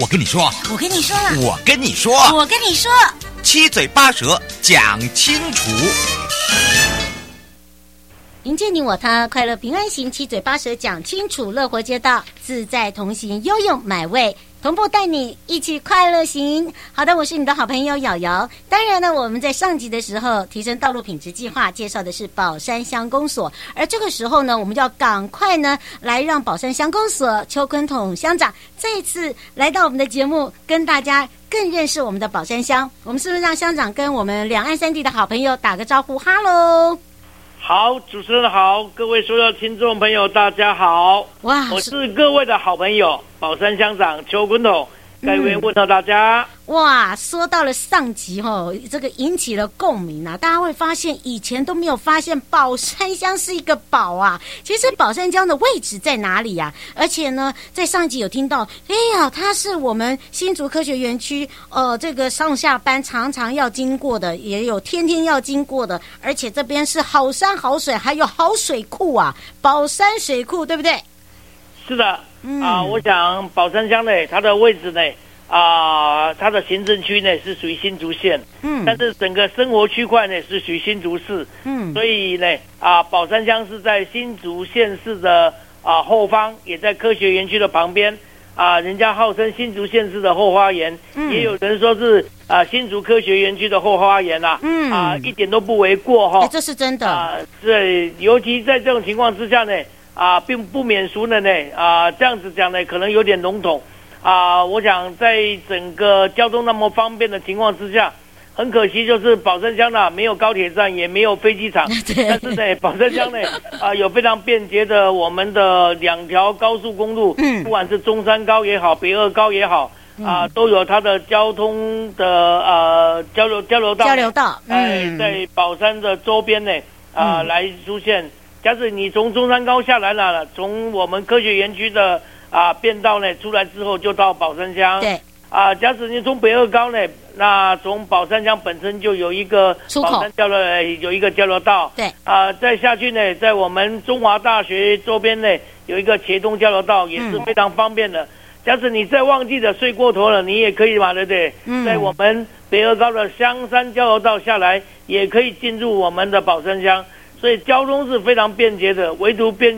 我跟你说，我跟你说，我跟你说，我跟你说，七嘴八舌讲清楚。迎接你我他，快乐平安行，七嘴八舌讲清楚，乐活街道自在同行，悠悠买味。同步带你一起快乐行。好的，我是你的好朋友瑶瑶。当然呢，我们在上集的时候提升道路品质计划介绍的是宝山乡公所，而这个时候呢，我们就要赶快呢来让宝山乡公所邱坤统乡长再次来到我们的节目，跟大家更认识我们的宝山乡。我们是不是让乡长跟我们两岸三地的好朋友打个招呼？哈喽。好，主持人好，各位所有听众朋友，大家好。哇，我是各位的好朋友宝山乡长邱坤统。各位问候大家。哇，说到了上集哦，这个引起了共鸣啊！大家会发现以前都没有发现宝山乡是一个宝啊。其实宝山乡的位置在哪里呀？而且呢，在上集有听到，哎呀，它是我们新竹科学园区，呃，这个上下班常常要经过的，也有天天要经过的。而且这边是好山好水，还有好水库啊，宝山水库，对不对？是的。嗯、啊，我想宝山乡呢，它的位置呢，啊，它的行政区呢是属于新竹县，嗯，但是整个生活区块呢是属于新竹市，嗯，所以呢，啊，宝山乡是在新竹县市的啊后方，也在科学园区的旁边，啊，人家号称新竹县市的后花园，嗯，也有人说是啊新竹科学园区的后花园啊，嗯，啊，一点都不为过哈，这是真的，啊，对，尤其在这种情况之下呢。啊，并不免俗的呢。啊，这样子讲呢，可能有点笼统。啊，我想在整个交通那么方便的情况之下，很可惜就是宝山乡呢，没有高铁站，也没有飞机场。但是呢，宝山乡呢，啊，有非常便捷的我们的两条高速公路，不管是中山高也好，北二高也好，啊，都有它的交通的呃交流交流道。交流道，哎，在宝山的周边呢，啊，来出现。假使你从中山高下来了，从我们科学园区的啊便道呢出来之后，就到宝山乡。对。啊，假使你从北二高呢，那从宝山乡本身就有一个宝山交流，有一个交流道。对。啊，再下去呢，在我们中华大学周边呢，有一个茄东交流道，也是非常方便的。嗯、假使你再忘记的睡过头了，你也可以嘛，对不对？嗯。在我们北二高的香山交流道下来，也可以进入我们的宝山乡。所以交通是非常便捷的，唯独便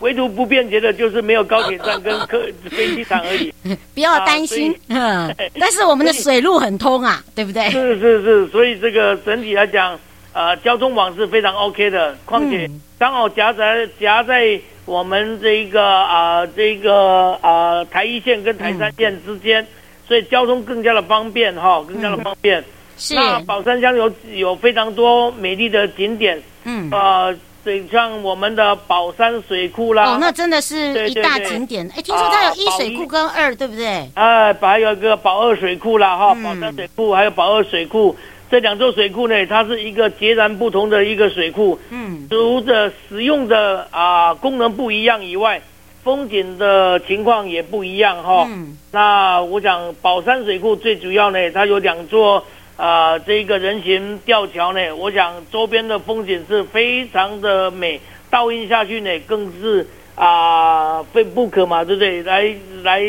唯独不便捷的就是没有高铁站跟客 飞机场而已。不要担心，嗯、啊，但是我们的水路很通啊，对不对？是是是，所以这个整体来讲，呃，交通网是非常 OK 的。况且刚好夹在夹在我们这个啊、呃、这个啊、呃、台一线跟台三线之间，嗯、所以交通更加的方便哈，更加的方便。嗯、是。那宝山乡有有非常多美丽的景点。嗯，呃，对，像我们的宝山水库啦，哦，那真的是一大景点。哎，听说它有一水库跟二，对不对？哎，还有一个宝二水库啦，哈，宝山水库还有宝二水库，这两座水库呢，它是一个截然不同的一个水库。嗯，除了使用的啊功能不一样以外，风景的情况也不一样哈。嗯，那我想宝山水库最主要呢，它有两座。啊、呃，这一个人行吊桥呢，我想周边的风景是非常的美，倒映下去呢，更是啊非不可嘛，对不对？来来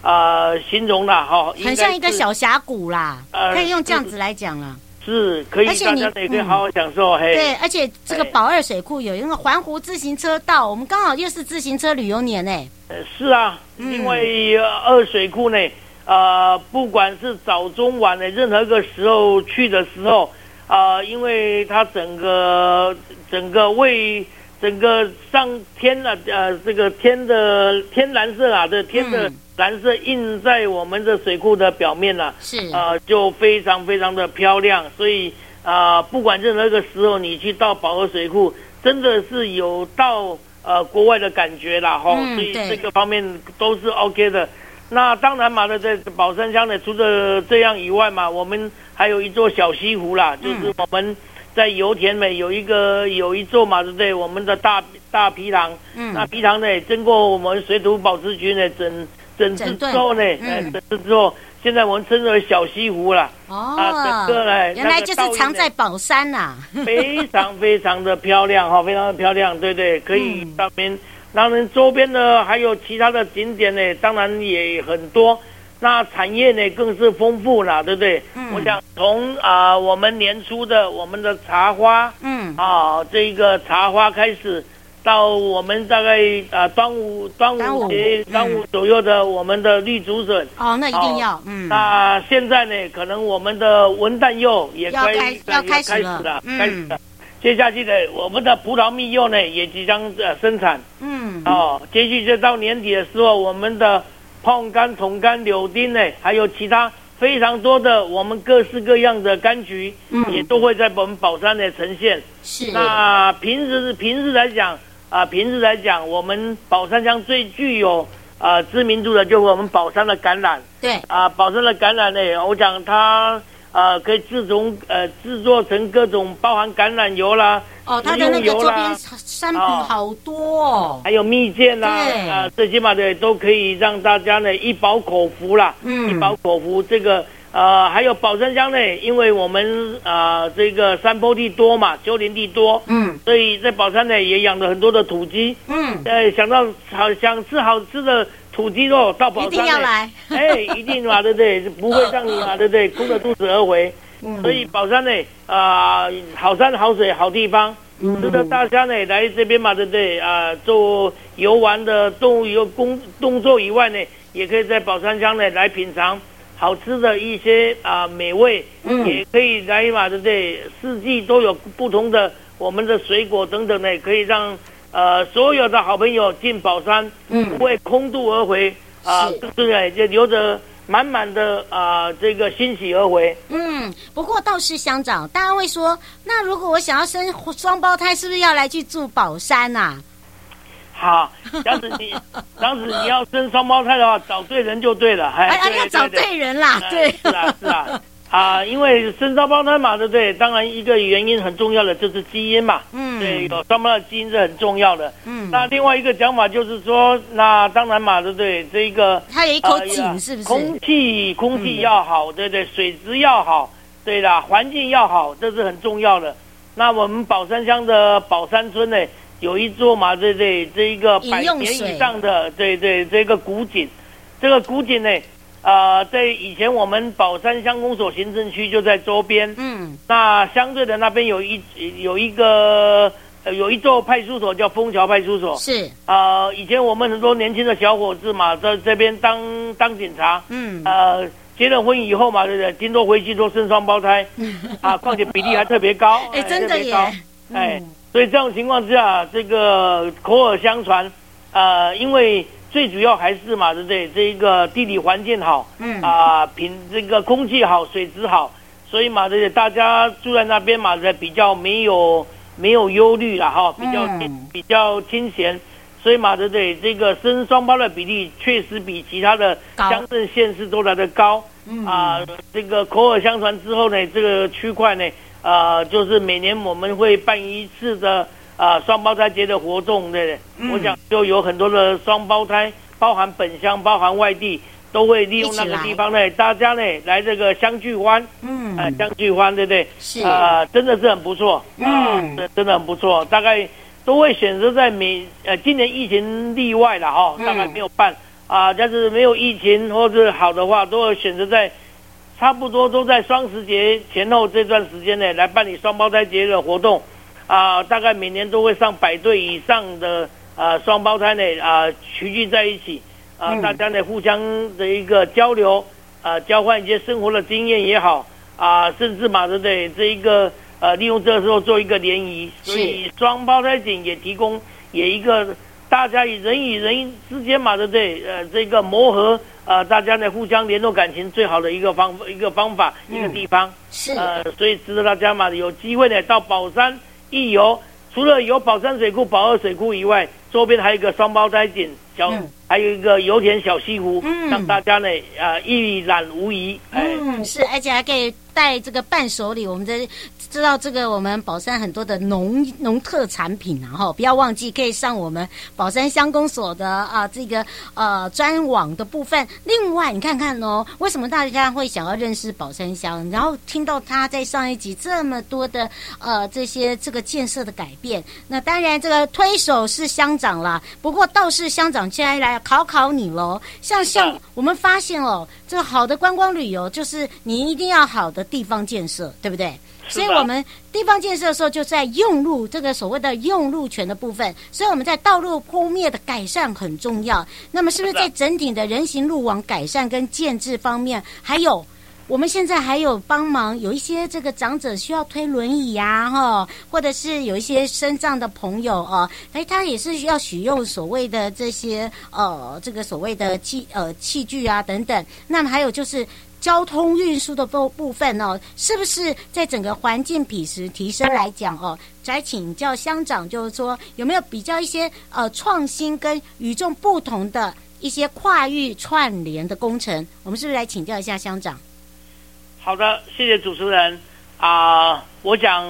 啊、呃，形容啦，哈，很像一个小峡谷啦，呃、可以用这样子来讲了，是可以，大家也可以好好享受。嗯、嘿，对，而且这个宝二水库有一个环湖自行车道，我们刚好又是自行车旅游年呢。呃，是啊，因为二水库呢。呃，不管是早中晚的任何一个时候去的时候，啊、呃，因为它整个整个为整个上天啊呃这个天的天蓝色啊，这天的蓝色映在我们的水库的表面了、啊，是。呃就非常非常的漂亮，所以啊、呃，不管任何一个时候你去到宝和水库，真的是有到呃国外的感觉啦哈，嗯、所以这个方面都是 OK 的。那当然嘛，的在宝山乡呢，除了这样以外嘛，我们还有一座小西湖啦，嗯、就是我们在油田呢有一个有一座嘛，对不对？我们的大大皮塘，嗯，那皮塘呢，经过我们水土保持局呢整整治之后呢，嗯，整治之后，现在我们称之为小西湖啦。哦，啊，整个呢，原来就是藏在宝山呐、啊，非常非常的漂亮哈，非常的漂亮，对不对，可以上面。当然，周边呢还有其他的景点呢，当然也很多。那产业呢更是丰富了，对不对？嗯，我想从啊、呃、我们年初的我们的茶花，嗯啊这个茶花开始，到我们大概啊、呃、端午端午节端午左右的我们的绿竹笋，哦，那一定要，嗯。那现在呢，可能我们的文旦柚也要开要开始了，开始了。接下去呢，我们的葡萄蜜柚呢也即将呃生产，嗯哦，接续就到年底的时候，我们的。胖柑、桶柑、柳丁呢，还有其他非常多的我们各式各样的柑橘，嗯，也都会在我们宝山呢呈现。是。那平时平时来讲啊，平时来讲，我们宝山乡最具有啊知名度的，就是我们宝山的橄榄。对。啊，宝山的橄榄呢，我讲它啊可以制成呃制作成各种包含橄榄油啦。哦，它的那个周边商品好多哦，还有蜜饯啦，啊，最起码的都可以让大家呢一饱口福啦，嗯，一饱口福。这个呃，还有宝山乡呢，因为我们啊、呃、这个山坡地多嘛，丘陵地多，嗯，所以在宝山呢也养了很多的土鸡，嗯，呃，想到好想吃好吃的土鸡肉，到宝山呢，一定要来，哎，一定嘛，对不对？不会让你嘛，对不对？空着肚子而回。所以宝山呢，啊、呃，好山好水好地方，值得大家呢来这边嘛，对不对？啊、呃，做游玩的动物游工动作以外呢，也可以在宝山乡呢来品尝好吃的一些啊、呃、美味，嗯，也可以来嘛，对不对？四季都有不同的我们的水果等等呢，可以让呃所有的好朋友进宝山，嗯，不会空肚而回啊，对不对？就留着。满满的啊、呃，这个欣喜而回。嗯，不过倒是乡长，大家会说，那如果我想要生双胞胎，是不是要来去住宝山呐、啊？好，这样子你，这样子你要生双胞胎的话，找对人就对了。哎，哎要找对人啦，对，是啊，是啊。啊，因为生双胞胎嘛，对不对？当然一个原因很重要的就是基因嘛，嗯，对，有双胞胎的基因是很重要的，嗯。那另外一个讲法就是说，那当然嘛，对不对？这一个它有一口井，是不是？空气空气要好，对不对？水质要好，对啦，环境要好，这是很重要的。那我们宝山乡的宝山村呢，有一座嘛，对不对？这一个百年以上的，对对，这个古井，这个古井呢。啊、呃，在以前我们宝山乡公所行政区就在周边，嗯，那相对的那边有一有一个有一座派出所叫枫桥派出所，是啊、呃，以前我们很多年轻的小伙子嘛，在这边当当警察，嗯，呃，结了婚以后嘛，对不对？听说回去都生双胞胎，啊，况且比例还特别高，哎、欸，真的耶，哎，所以这种情况之下，这个口耳相传，呃，因为。最主要还是嘛，对不对？这一个地理环境好，嗯啊，品这个空气好，水质好，所以嘛，对不对？大家住在那边嘛，的比较没有没有忧虑了哈，比较比较清闲，所以嘛，对不对？这个生双胞的比例确实比其他的乡镇县市都来的高，嗯啊，这个口耳相传之后呢，这个区块呢，啊，就是每年我们会办一次的。啊，双胞胎节的活动，对，嗯、我想就有很多的双胞胎，包含本乡、包含外地，都会利用那个地方呢，大家呢来这个相聚欢，嗯，啊，相聚欢，对不对？是。啊，真的是很不错，嗯，真的很不错，大概都会选择在每呃今年疫情例外了哈，大概没有办、嗯、啊，但是没有疫情或者好的话，都会选择在差不多都在双十节前后这段时间内来办理双胞胎节的活动。啊、呃，大概每年都会上百对以上的啊双胞胎呢啊齐聚在一起啊、呃，大家呢互相的一个交流啊、呃，交换一些生活的经验也好啊、呃，甚至嘛对不对？这一个呃利用这个时候做一个联谊，所以双胞胎井也提供也一个大家与人与人之间嘛对不对？呃，这个磨合啊、呃，大家呢互相联络感情最好的一个方一个方法、嗯、一个地方是呃，所以值得大家嘛有机会呢到宝山。一游除了有宝山水库、宝二水库以外，周边还有一个双胞胎井，小、嗯、还有一个油田小西湖，嗯、让大家呢啊、呃、一览无遗。嗯，是，而且还可以带这个伴手礼，我们的知道这个我们宝山很多的农农特产品，然后不要忘记可以上我们宝山乡公所的啊这个呃专网的部分。另外，你看看哦，为什么大家会想要认识宝山乡？然后听到他在上一集这么多的呃这些这个建设的改变，那当然这个推手是乡长啦。不过倒是乡长现在来考考你喽，像像我们发现哦，这个好的观光旅游就是你一定要好的地方建设，对不对？所以我们地方建设的时候，就在用路这个所谓的用路权的部分。所以我们在道路铺面的改善很重要。那么是不是在整体的人行路网改善跟建制方面，还有我们现在还有帮忙有一些这个长者需要推轮椅呀，哈，或者是有一些身障的朋友啊，哎，他也是需要使用所谓的这些呃这个所谓的器呃器具啊等等。那么还有就是。交通运输的部部分哦，是不是在整个环境品质提升来讲哦？再请教乡长，就是说有没有比较一些呃创新跟与众不同的一些跨域串联的工程？我们是不是来请教一下乡长？好的，谢谢主持人啊、呃。我讲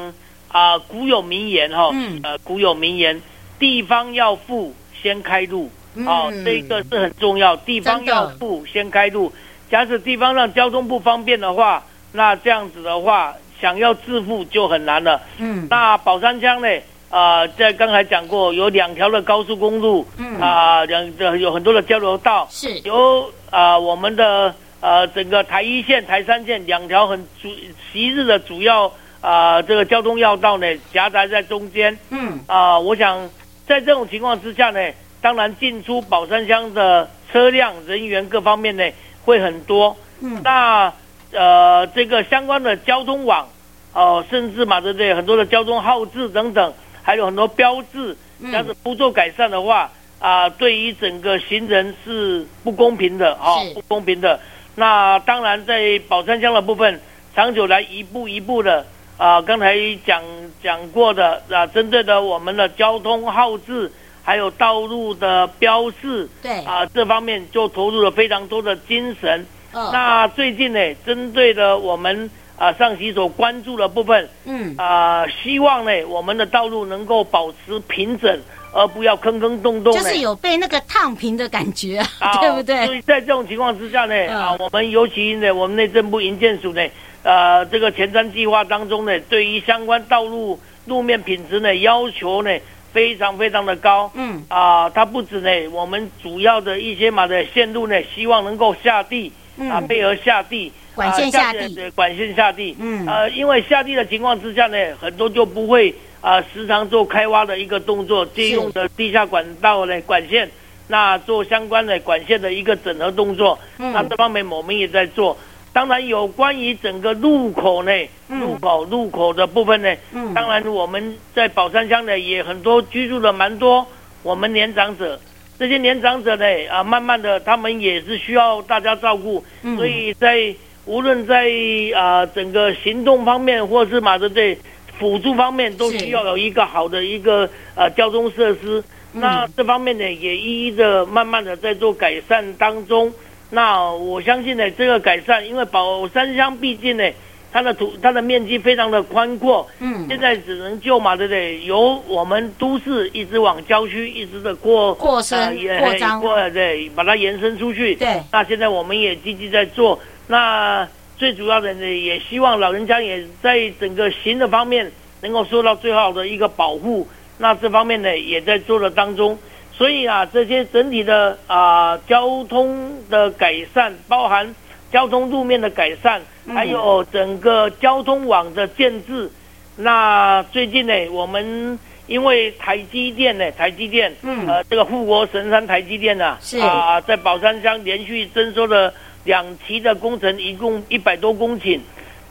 啊、呃，古有名言哈、哦，嗯，呃，古有名言，地方要富先开路，哦，嗯、这个是很重要，地方要富先开路。假使地方上交通不方便的话，那这样子的话，想要致富就很难了。嗯，那宝山乡呢？啊、呃，在刚才讲过，有两条的高速公路，嗯啊，两、呃、有很多的交流道，是有啊、呃，我们的呃整个台一线、台三线两条很主昔日的主要啊、呃、这个交通要道呢，夹杂在中间。嗯啊、呃，我想在这种情况之下呢，当然进出宝山乡的车辆、人员各方面呢。会很多，嗯，那呃，这个相关的交通网，哦、呃，甚至嘛，对不对？很多的交通号志等等，还有很多标志，要是不做改善的话，啊、呃，对于整个行人是不公平的啊、哦，不公平的。那当然，在宝山乡的部分，长久来一步一步的啊、呃，刚才讲讲过的啊，针对的我们的交通号志。还有道路的标示，对啊、呃，这方面就投入了非常多的精神。哦、那最近呢，针对的我们啊、呃、上级所关注的部分，嗯啊、呃，希望呢我们的道路能够保持平整，而不要坑坑洞洞。就是有被那个烫平的感觉，啊、对不对？所以在这种情况之下呢，嗯、啊，我们尤其呢，我们内政部营建署呢，呃，这个前瞻计划当中呢，对于相关道路路面品质呢要求呢。非常非常的高，嗯。啊，它不止呢，我们主要的一些马的线路呢，希望能够下地，嗯、啊，配合下地，管线下地，对，管线下地，嗯，呃，因为下地的情况之下呢，很多就不会啊，时常做开挖的一个动作，借用的地下管道呢，管线，那做相关的管线的一个整合动作，嗯，那这方面我们也在做。当然，有关于整个路口呢，路口路口的部分呢，嗯，当然我们在宝山乡呢也很多居住的蛮多，我们年长者，这些年长者呢啊，慢慢的他们也是需要大家照顾，所以在无论在啊整个行动方面，或是马德队辅助方面，都需要有一个好的一个呃交通设施，那这方面呢也一一的慢慢的在做改善当中。那我相信呢，这个改善，因为宝山乡毕竟呢，它的土它的面积非常的宽阔，嗯，现在只能就嘛，对不对？由我们都市一直往郊区一直的过过深、呃、扩张，过对，把它延伸出去。对，那现在我们也积极在做。那最主要的呢，也希望老人家也在整个行的方面能够受到最好的一个保护。那这方面呢，也在做的当中。所以啊，这些整体的啊交通的改善，包含交通路面的改善，还有整个交通网的建置。那最近呢，我们因为台积电呢，台积电，嗯，呃，这个护国神山台积电啊，是啊，在宝山乡连续征收了两期的工程，一共一百多公顷。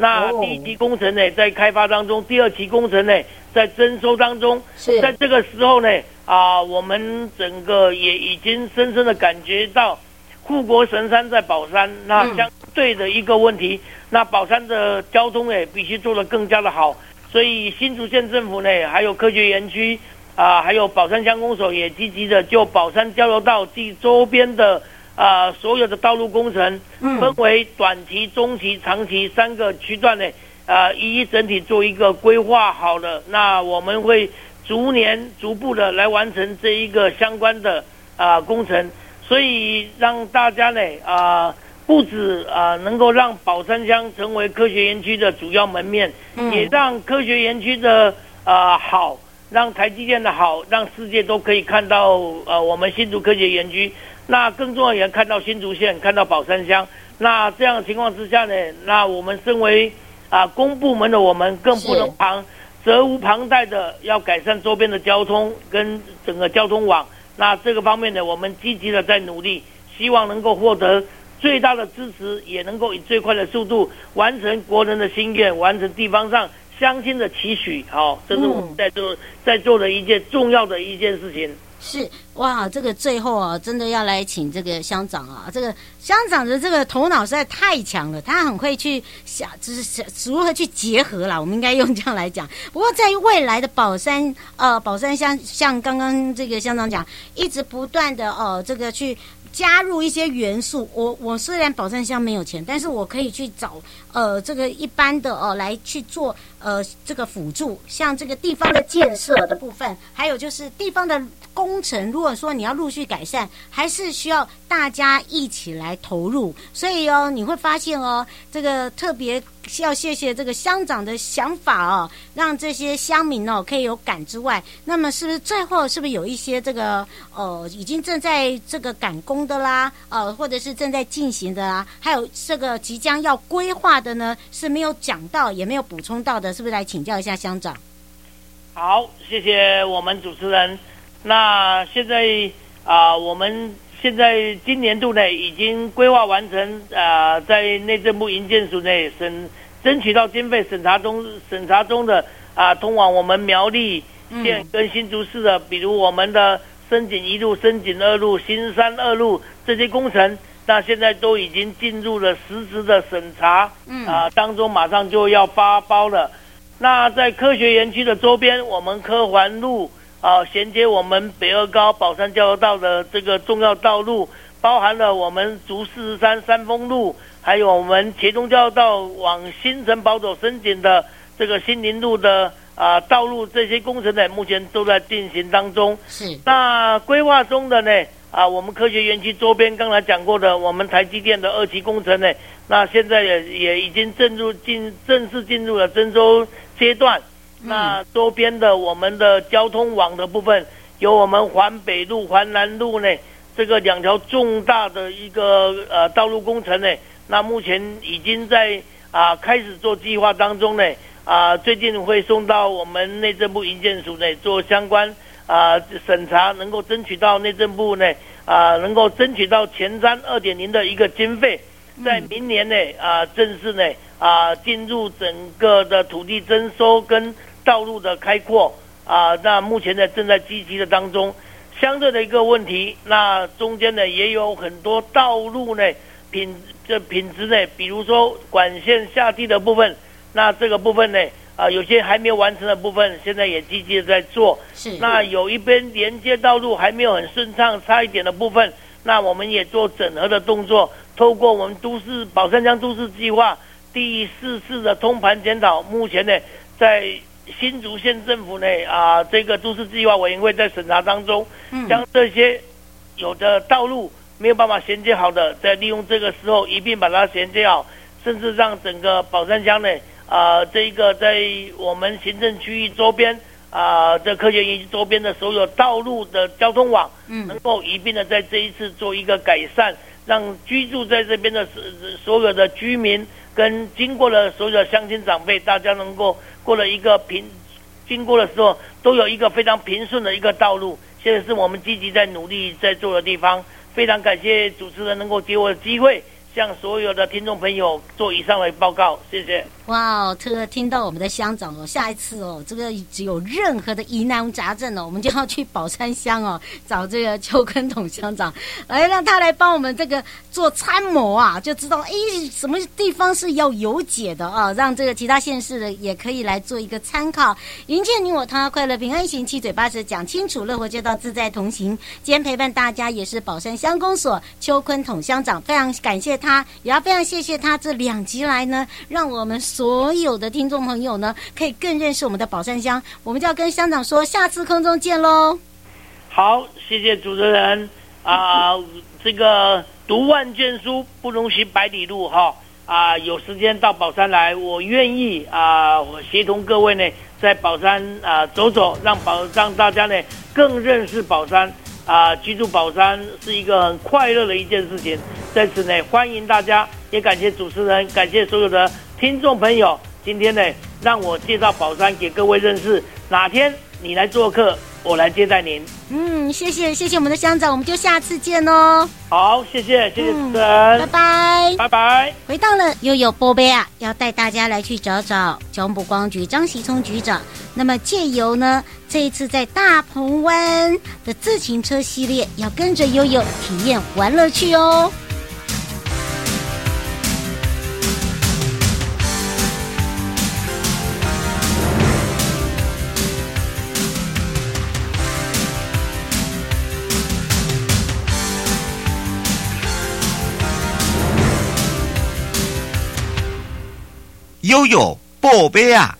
那第一期工程呢，在开发当中；第二期工程呢，在征收当中。是，在这个时候呢。啊，我们整个也已经深深的感觉到，护国神山在宝山，那相对的一个问题，嗯、那宝山的交通呢，必须做得更加的好。所以新竹县政府呢，还有科学园区啊，还有宝山乡公所也积极的就宝山交流道及周边的啊所有的道路工程，分为短期、中期、长期三个区段呢，呃一一整体做一个规划好了，那我们会逐年逐步的来完成这一个相关的啊、呃、工程，所以让大家呢啊。呃不止啊，能够让宝山乡成为科学园区的主要门面，嗯、也让科学园区的啊好，让台积电的好，让世界都可以看到呃我们新竹科学园区。那更重要也看到新竹县，看到宝山乡。那这样的情况之下呢，那我们身为啊公部门的我们更不能旁责无旁贷的要改善周边的交通跟整个交通网。那这个方面呢，我们积极的在努力，希望能够获得。最大的支持，也能够以最快的速度完成国人的心愿，完成地方上乡亲的期许。好，这是我们在做、在做的一件重要的一件事情。是哇，这个最后啊，真的要来请这个乡长啊，这个乡长的这个头脑实在太强了，他很会去想，就是如何去结合啦。我们应该用这样来讲。不过在于未来的宝山呃宝山乡，像刚刚这个乡长讲，一直不断的哦、呃，这个去。加入一些元素，我我虽然宝山乡没有钱，但是我可以去找呃这个一般的哦、来去做呃这个辅助，像这个地方的建设的部分，还有就是地方的工程。如果说你要陆续改善，还是需要大家一起来投入。所以哦，你会发现哦，这个特别。要谢谢这个乡长的想法哦，让这些乡民哦可以有感之外，那么是不是最后是不是有一些这个呃已经正在这个赶工的啦，呃或者是正在进行的啦，还有这个即将要规划的呢，是没有讲到也没有补充到的，是不是来请教一下乡长？好，谢谢我们主持人。那现在啊、呃，我们。现在今年度呢，已经规划完成啊、呃，在内政部营建署内审争取到经费审查中审查中的啊、呃，通往我们苗栗县跟新竹市的，比如我们的深井一路、深井二路、新山二路这些工程，那现在都已经进入了实质的审查，啊、呃，当中马上就要发包了。那在科学园区的周边，我们科环路。啊，衔接我们北二高宝山交流道的这个重要道路，包含了我们竹四十三三峰路，还有我们茄中交流道往新城宝走深井的这个新林路的啊道路，这些工程呢，目前都在进行当中。是。那规划中的呢，啊，我们科学园区周边刚才讲过的，我们台积电的二期工程呢，那现在也也已经正入进正式进入了征收阶段。那周边的我们的交通网的部分，有我们环北路、环南路呢，这个两条重大的一个呃道路工程呢，那目前已经在啊开始做计划当中呢，啊最近会送到我们内政部营建署呢做相关啊审查，能够争取到内政部呢啊能够争取到前瞻二点零的一个经费，在明年呢啊正式呢啊进入整个的土地征收跟。道路的开阔啊，那目前呢正在积极的当中。相对的一个问题，那中间呢也有很多道路呢品这品质呢，比如说管线下地的部分，那这个部分呢啊有些还没有完成的部分，现在也积极的在做。是。那有一边连接道路还没有很顺畅，差一点的部分，那我们也做整合的动作，透过我们都市宝山江都市计划第四次的通盘检讨，目前呢在。新竹县政府呢啊，这个都市计划委员会在审查当中，将这些有的道路没有办法衔接好的，在利用这个时候一并把它衔接好，甚至让整个宝山乡呢啊，这一个在我们行政区域周边啊，这科学园区周边的所有道路的交通网，能够一并的在这一次做一个改善，让居住在这边的所所有的居民跟经过了所有的乡亲长辈，大家能够。过了一个平，经过的时候都有一个非常平顺的一个道路，现在是我们积极在努力在做的地方。非常感谢主持人能够给我的机会。向所有的听众朋友做以上的报告，谢谢。哇哦，特听到我们的乡长哦，下一次哦，这个只有任何的疑难杂症哦，我们就要去宝山乡哦，找这个邱坤统乡长来让他来帮我们这个做参谋啊，就知道哎，什么地方是要有解的啊，让这个其他县市的也可以来做一个参考。迎接你我他，快乐平安行，七嘴八舌讲清楚，乐活街道自在同行。今天陪伴大家也是宝山乡公所邱坤统乡长，非常感谢。他，也要非常谢谢他这两集来呢，让我们所有的听众朋友呢，可以更认识我们的宝山乡。我们就要跟乡长说，下次空中见喽。好，谢谢主持人啊、这个读万卷书不如行百里路哈啊、有时间到宝山来，我愿意啊、我协同各位呢，在宝山啊、走走，让宝让大家呢更认识宝山啊、呃，居住宝山是一个很快乐的一件事情，在此呢欢迎大家，也感谢主持人，感谢所有的听众朋友，今天呢让我介绍宝山给各位认识，哪天你来做客。我来接待您。嗯，谢谢谢谢我们的乡长，我们就下次见哦。好，谢谢谢谢主持人，拜拜拜拜。回到了悠悠波贝啊，要带大家来去找找交通部光局张喜聪局长。那么借由呢这一次在大鹏湾的自行车系列，要跟着悠悠体验玩乐趣哦。悠悠宝贝啊！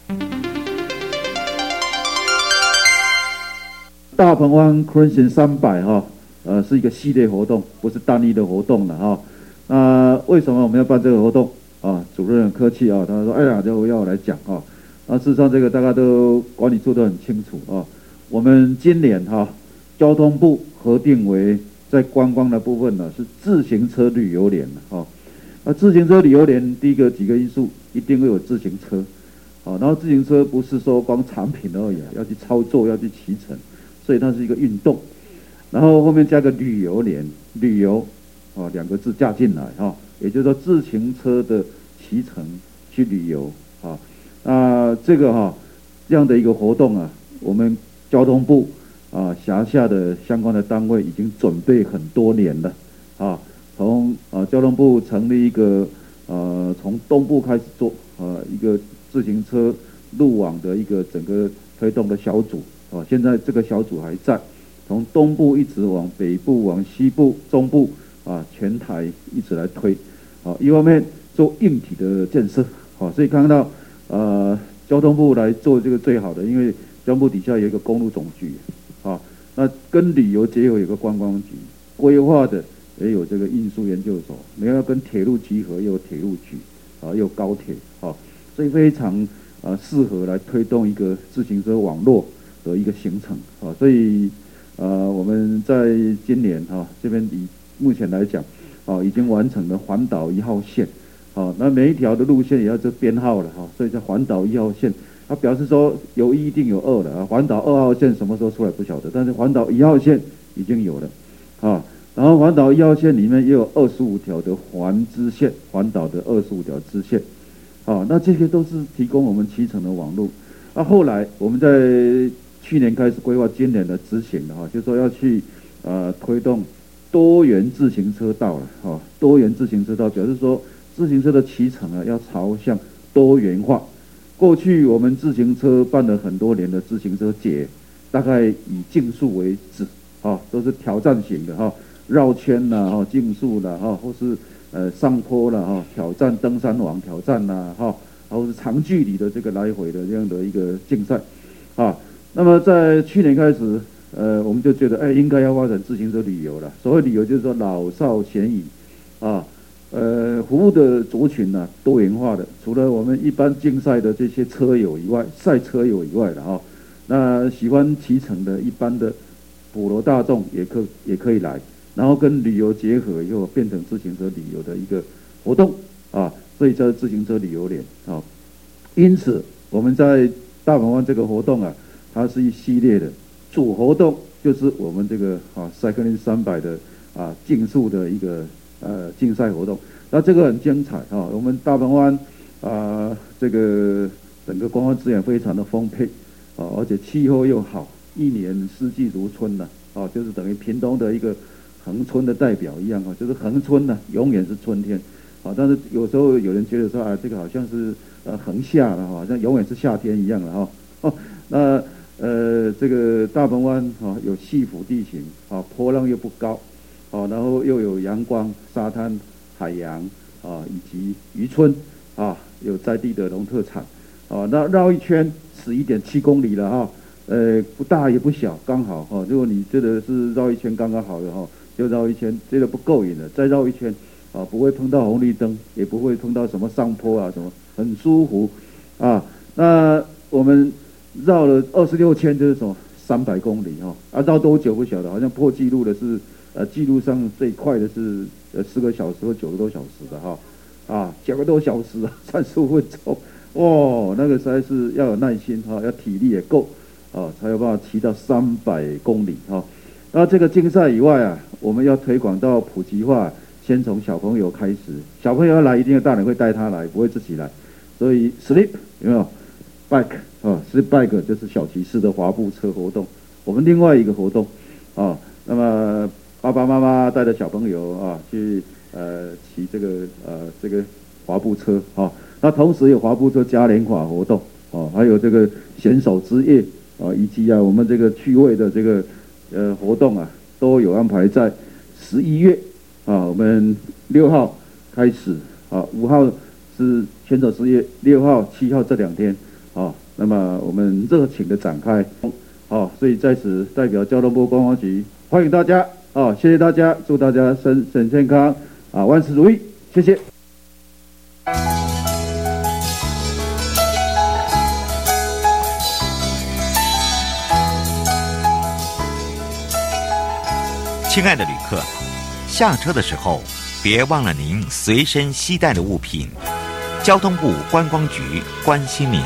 大鹏湾昆行三百哈，呃，是一个系列活动，不是单一的活动的哈。那为什么我们要办这个活动啊？主任很客气啊，他说：“哎呀，就要我来讲啊。”那事实上，这个大家都管理做得很清楚啊。我们今年哈，交通部核定为在观光的部分呢，是自行车旅游年哈。那自行车旅游年第一个几个因素。一定会有自行车，好，然后自行车不是说光产品而已，要去操作，要去骑乘，所以它是一个运动。然后后面加个旅游年，旅游，啊，两个字加进来，哈，也就是说自行车的骑乘去旅游，啊，那这个哈这样的一个活动啊，我们交通部啊辖下的相关的单位已经准备很多年了，啊，从啊交通部成立一个。呃，从东部开始做，呃，一个自行车路网的一个整个推动的小组，哦，现在这个小组还在，从东部一直往北部、往西部、中部，啊，全台一直来推，啊，一方面做硬体的建设，啊，所以看到，呃，交通部来做这个最好的，因为交通部底下有一个公路总局，啊，那跟旅游结合有个观光局规划的。也有这个运输研究所，你要跟铁路集合，有铁路局，啊，有高铁，啊，所以非常啊适合来推动一个自行车网络的一个形成，啊，所以啊我们在今年哈这边以目前来讲，啊已经完成了环岛一号线，啊，那每一条的路线也要做编号了哈，所以在环岛一号线，它表示说有一一定有二的啊，环岛二号线什么时候出来不晓得，但是环岛一号线已经有了，啊。然后环岛一号线里面也有二十五条的环支线，环岛的二十五条支线，啊，那这些都是提供我们骑乘的网络。那后来我们在去年开始规划今年的执行的哈，就说要去呃推动多元自行车道了哈，多元自行车道表示说自行车的骑乘啊要朝向多元化。过去我们自行车办了很多年的自行车节，大概以竞速为主，啊，都是挑战型的哈。绕圈呐，哈，竞速了哈，或是呃上坡了哈，挑战登山王挑战呐，哈，或是长距离的这个来回的这样的一个竞赛，啊，那么在去年开始，呃，我们就觉得，哎，应该要发展自行车旅游了。所谓旅游，就是说老少咸宜，啊，呃，服务的族群呢多元化的，除了我们一般竞赛的这些车友以外，赛车友以外的哈，那喜欢骑乘的一般的普罗大众也可也可以来。然后跟旅游结合以后，变成自行车旅游的一个活动啊，所以叫自行车旅游年啊。因此，我们在大鹏湾这个活动啊，它是一系列的主活动，就是我们这个啊 Cycling 三百的啊竞速的一个呃竞赛活动。那这个很精彩啊，我们大鹏湾啊这个整个观光资源非常的丰沛啊，而且气候又好，一年四季如春呐啊，就是等于屏东的一个。恒春的代表一样啊，就是恒春呢，永远是春天，啊，但是有时候有人觉得说啊，这个好像是呃恒夏了哈，好像永远是夏天一样了哈。哦，那呃这个大鹏湾哈有细辅地形，啊，波浪又不高，啊，然后又有阳光、沙滩、海洋啊，以及渔村啊，有在地的农特产啊。那绕一圈十一点七公里了哈，呃，不大也不小，刚好哈。如果你觉得是绕一圈刚刚好的哈，就绕一圈，觉得不够瘾了，再绕一圈啊，不会碰到红绿灯，也不会碰到什么上坡啊什么，很舒服啊。那我们绕了二十六圈，就是什么三百公里哈，啊，绕多久不晓得，好像破纪录的是。呃，记录上最快的是呃四个小时或九个多小时的哈，啊，九个多小时啊，三十五分钟，哇，那个实在是要有耐心哈，要体力也够啊，才有办法骑到三百公里哈。那这个竞赛以外啊，我们要推广到普及化，先从小朋友开始，小朋友要来，一定要大人会带他来，不会自己来。所以，sleep 有没有 bike 啊？slip bike 就是小骑士的滑步车活动。我们另外一个活动啊，那么。爸爸妈妈带着小朋友啊去呃骑这个呃这个滑步车啊，那同时有滑步车嘉年华活动啊，还有这个选手之夜啊，以及啊我们这个趣味的这个呃活动啊，都有安排在十一月啊，我们六号开始啊，五号是选手之夜，六号七号这两天啊，那么我们热情的展开啊，所以在此代表交通部观光局欢迎大家。好，谢谢大家，祝大家身身健康，啊，万事如意，谢谢。亲爱的旅客，下车的时候别忘了您随身携带的物品。交通部观光局关心您。